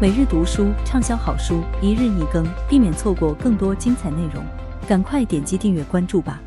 每日读书畅销好书，一日一更，避免错过更多精彩内容。赶快点击订阅关注吧。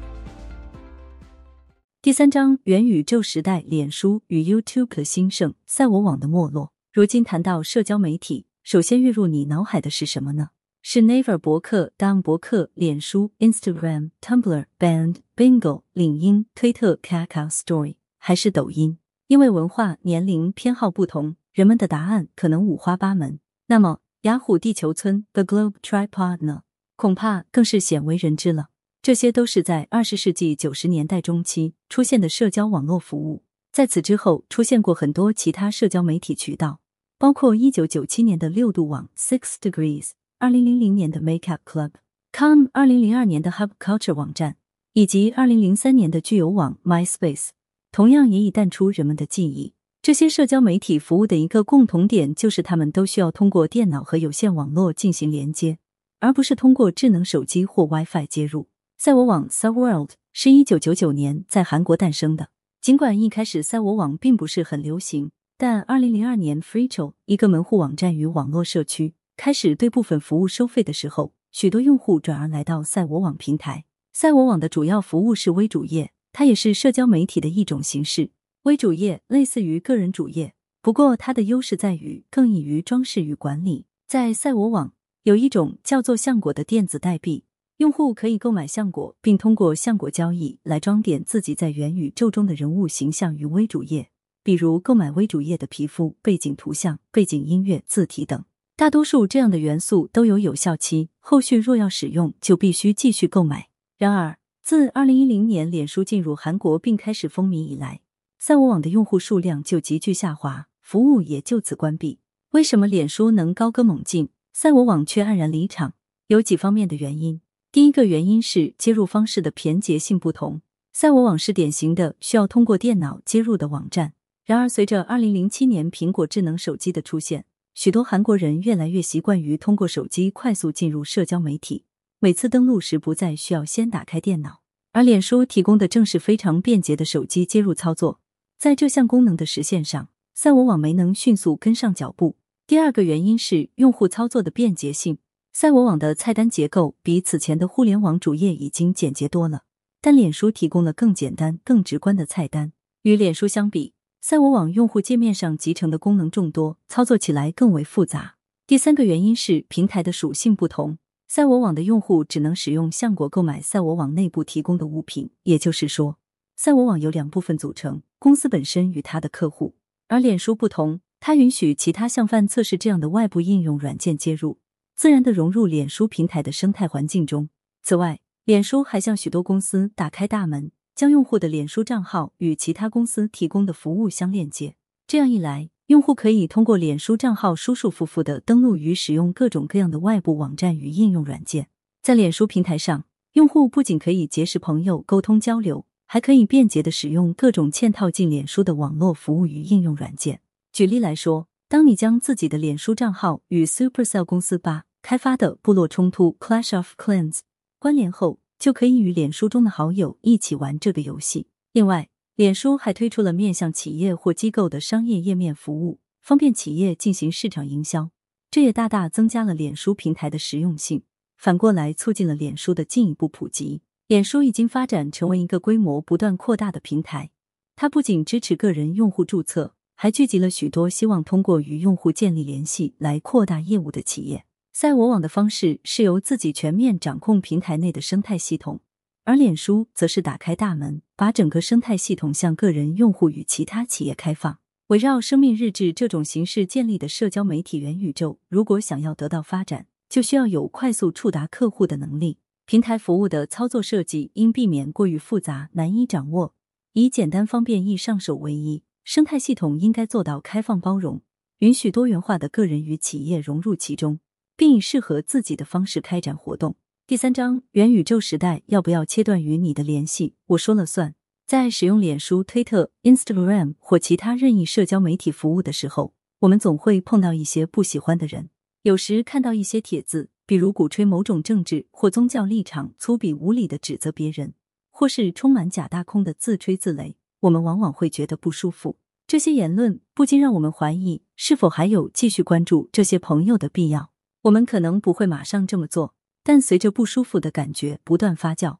第三章：元宇宙时代，脸书与 YouTube 的兴盛，赛我网的没落。如今谈到社交媒体，首先跃入你脑海的是什么呢？是 Naver 博客、Down 博客、脸书、Instagram、Tumblr、Band、Bingo、领英、推特、Kakao Story，还是抖音？因为文化、年龄、偏好不同。人们的答案可能五花八门。那么，雅虎地球村 The Globe Tripod 呢？恐怕更是鲜为人知了。这些都是在二十世纪九十年代中期出现的社交网络服务。在此之后，出现过很多其他社交媒体渠道，包括一九九七年的六度网 Six Degrees，二零零零年的 Makeup Club，com 二零零二年的 Hub Culture 网站，以及二零零三年的聚友网 MySpace，同样也已淡出人们的记忆。这些社交媒体服务的一个共同点就是，他们都需要通过电脑和有线网络进行连接，而不是通过智能手机或 WiFi 接入。赛我网 （Cyber World） 是一九九九年在韩国诞生的。尽管一开始赛我网并不是很流行，但二零零二年 Freecho 一个门户网站与网络社区开始对部分服务收费的时候，许多用户转而来到赛我网平台。赛我网的主要服务是微主页，它也是社交媒体的一种形式。微主页类似于个人主页，不过它的优势在于更易于装饰与管理。在赛我网有一种叫做橡果的电子代币，用户可以购买橡果，并通过橡果交易来装点自己在元宇宙中的人物形象与微主页，比如购买微主页的皮肤、背景图像、背景音乐、字体等。大多数这样的元素都有有效期，后续若要使用，就必须继续购买。然而，自二零一零年脸书进入韩国并开始风靡以来，赛我网的用户数量就急剧下滑，服务也就此关闭。为什么脸书能高歌猛进，赛我网却黯然离场？有几方面的原因。第一个原因是接入方式的便捷性不同。赛我网是典型的需要通过电脑接入的网站。然而，随着二零零七年苹果智能手机的出现，许多韩国人越来越习惯于通过手机快速进入社交媒体，每次登录时不再需要先打开电脑。而脸书提供的正是非常便捷的手机接入操作。在这项功能的实现上，赛我网没能迅速跟上脚步。第二个原因是用户操作的便捷性。赛我网的菜单结构比此前的互联网主页已经简洁多了，但脸书提供了更简单、更直观的菜单。与脸书相比，赛我网用户界面上集成的功能众多，操作起来更为复杂。第三个原因是平台的属性不同。赛我网的用户只能使用橡果购买赛我网内部提供的物品，也就是说。赛我网由两部分组成，公司本身与它的客户。而脸书不同，它允许其他像范测试这样的外部应用软件接入，自然的融入脸书平台的生态环境中。此外，脸书还向许多公司打开大门，将用户的脸书账号与其他公司提供的服务相链接。这样一来，用户可以通过脸书账号舒舒服服的登录与使用各种各样的外部网站与应用软件。在脸书平台上，用户不仅可以结识朋友、沟通交流。还可以便捷的使用各种嵌套进脸书的网络服务与应用软件。举例来说，当你将自己的脸书账号与 Supercell 公司八开发的部落冲突 Clash of Clans 关联后，就可以与脸书中的好友一起玩这个游戏。另外，脸书还推出了面向企业或机构的商业页面服务，方便企业进行市场营销。这也大大增加了脸书平台的实用性，反过来促进了脸书的进一步普及。脸书已经发展成为一个规模不断扩大的平台。它不仅支持个人用户注册，还聚集了许多希望通过与用户建立联系来扩大业务的企业。赛我网的方式是由自己全面掌控平台内的生态系统，而脸书则是打开大门，把整个生态系统向个人用户与其他企业开放。围绕生命日志这种形式建立的社交媒体元宇宙，如果想要得到发展，就需要有快速触达客户的能力。平台服务的操作设计应避免过于复杂、难以掌握，以简单、方便、易上手为宜。生态系统应该做到开放包容，允许多元化的个人与企业融入其中，并以适合自己的方式开展活动。第三章：元宇宙时代要不要切断与你的联系？我说了算。在使用脸书、推特、Instagram 或其他任意社交媒体服务的时候，我们总会碰到一些不喜欢的人，有时看到一些帖子。比如鼓吹某种政治或宗教立场，粗鄙无礼的指责别人，或是充满假大空的自吹自擂，我们往往会觉得不舒服。这些言论不禁让我们怀疑，是否还有继续关注这些朋友的必要？我们可能不会马上这么做，但随着不舒服的感觉不断发酵，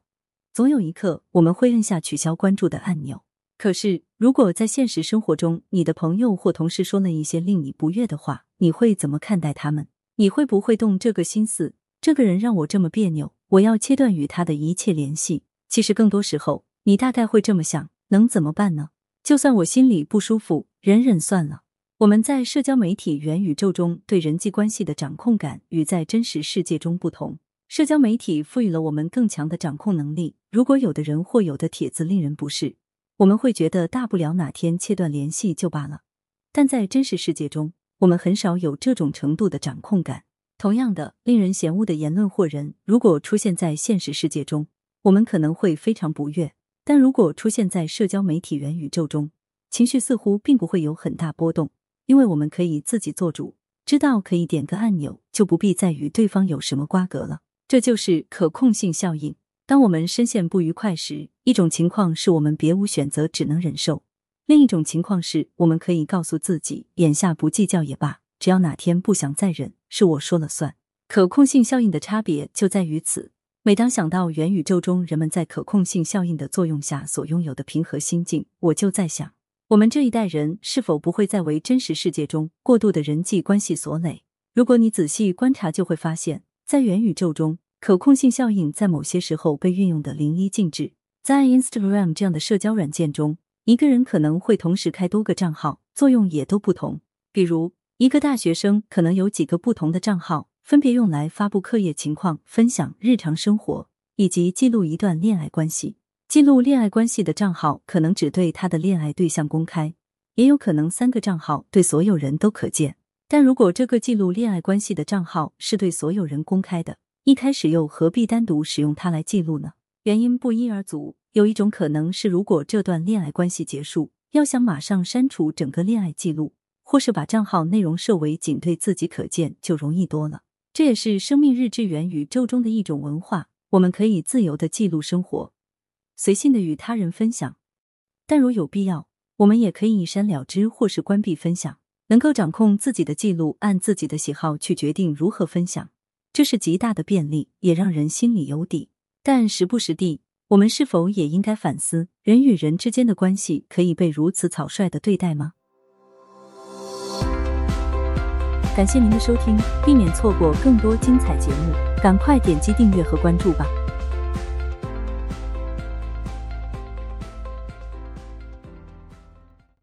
总有一刻我们会摁下取消关注的按钮。可是，如果在现实生活中，你的朋友或同事说了一些令你不悦的话，你会怎么看待他们？你会不会动这个心思？这个人让我这么别扭，我要切断与他的一切联系。其实，更多时候，你大概会这么想：能怎么办呢？就算我心里不舒服，忍忍算了。我们在社交媒体元宇宙中对人际关系的掌控感与在真实世界中不同。社交媒体赋予了我们更强的掌控能力。如果有的人或有的帖子令人不适，我们会觉得大不了哪天切断联系就罢了。但在真实世界中，我们很少有这种程度的掌控感。同样的，令人嫌恶的言论或人，如果出现在现实世界中，我们可能会非常不悦；但如果出现在社交媒体元宇宙中，情绪似乎并不会有很大波动。因为我们可以自己做主，知道可以点个按钮，就不必再与对方有什么瓜葛了。这就是可控性效应。当我们深陷不愉快时，一种情况是我们别无选择，只能忍受；另一种情况是我们可以告诉自己，眼下不计较也罢，只要哪天不想再忍，是我说了算。可控性效应的差别就在于此。每当想到元宇宙中人们在可控性效应的作用下所拥有的平和心境，我就在想。我们这一代人是否不会再为真实世界中过度的人际关系所累？如果你仔细观察，就会发现，在元宇宙中，可控性效应在某些时候被运用的淋漓尽致。在 Instagram 这样的社交软件中，一个人可能会同时开多个账号，作用也都不同。比如，一个大学生可能有几个不同的账号，分别用来发布课业情况、分享日常生活，以及记录一段恋爱关系。记录恋爱关系的账号可能只对他的恋爱对象公开，也有可能三个账号对所有人都可见。但如果这个记录恋爱关系的账号是对所有人公开的，一开始又何必单独使用它来记录呢？原因不一而足。有一种可能是，如果这段恋爱关系结束，要想马上删除整个恋爱记录，或是把账号内容设为仅对自己可见，就容易多了。这也是生命日志元宇宙中的一种文化，我们可以自由的记录生活。随性的与他人分享，但如有必要，我们也可以一删了之，或是关闭分享。能够掌控自己的记录，按自己的喜好去决定如何分享，这是极大的便利，也让人心里有底。但时不时地，我们是否也应该反思，人与人之间的关系可以被如此草率的对待吗？感谢您的收听，避免错过更多精彩节目，赶快点击订阅和关注吧。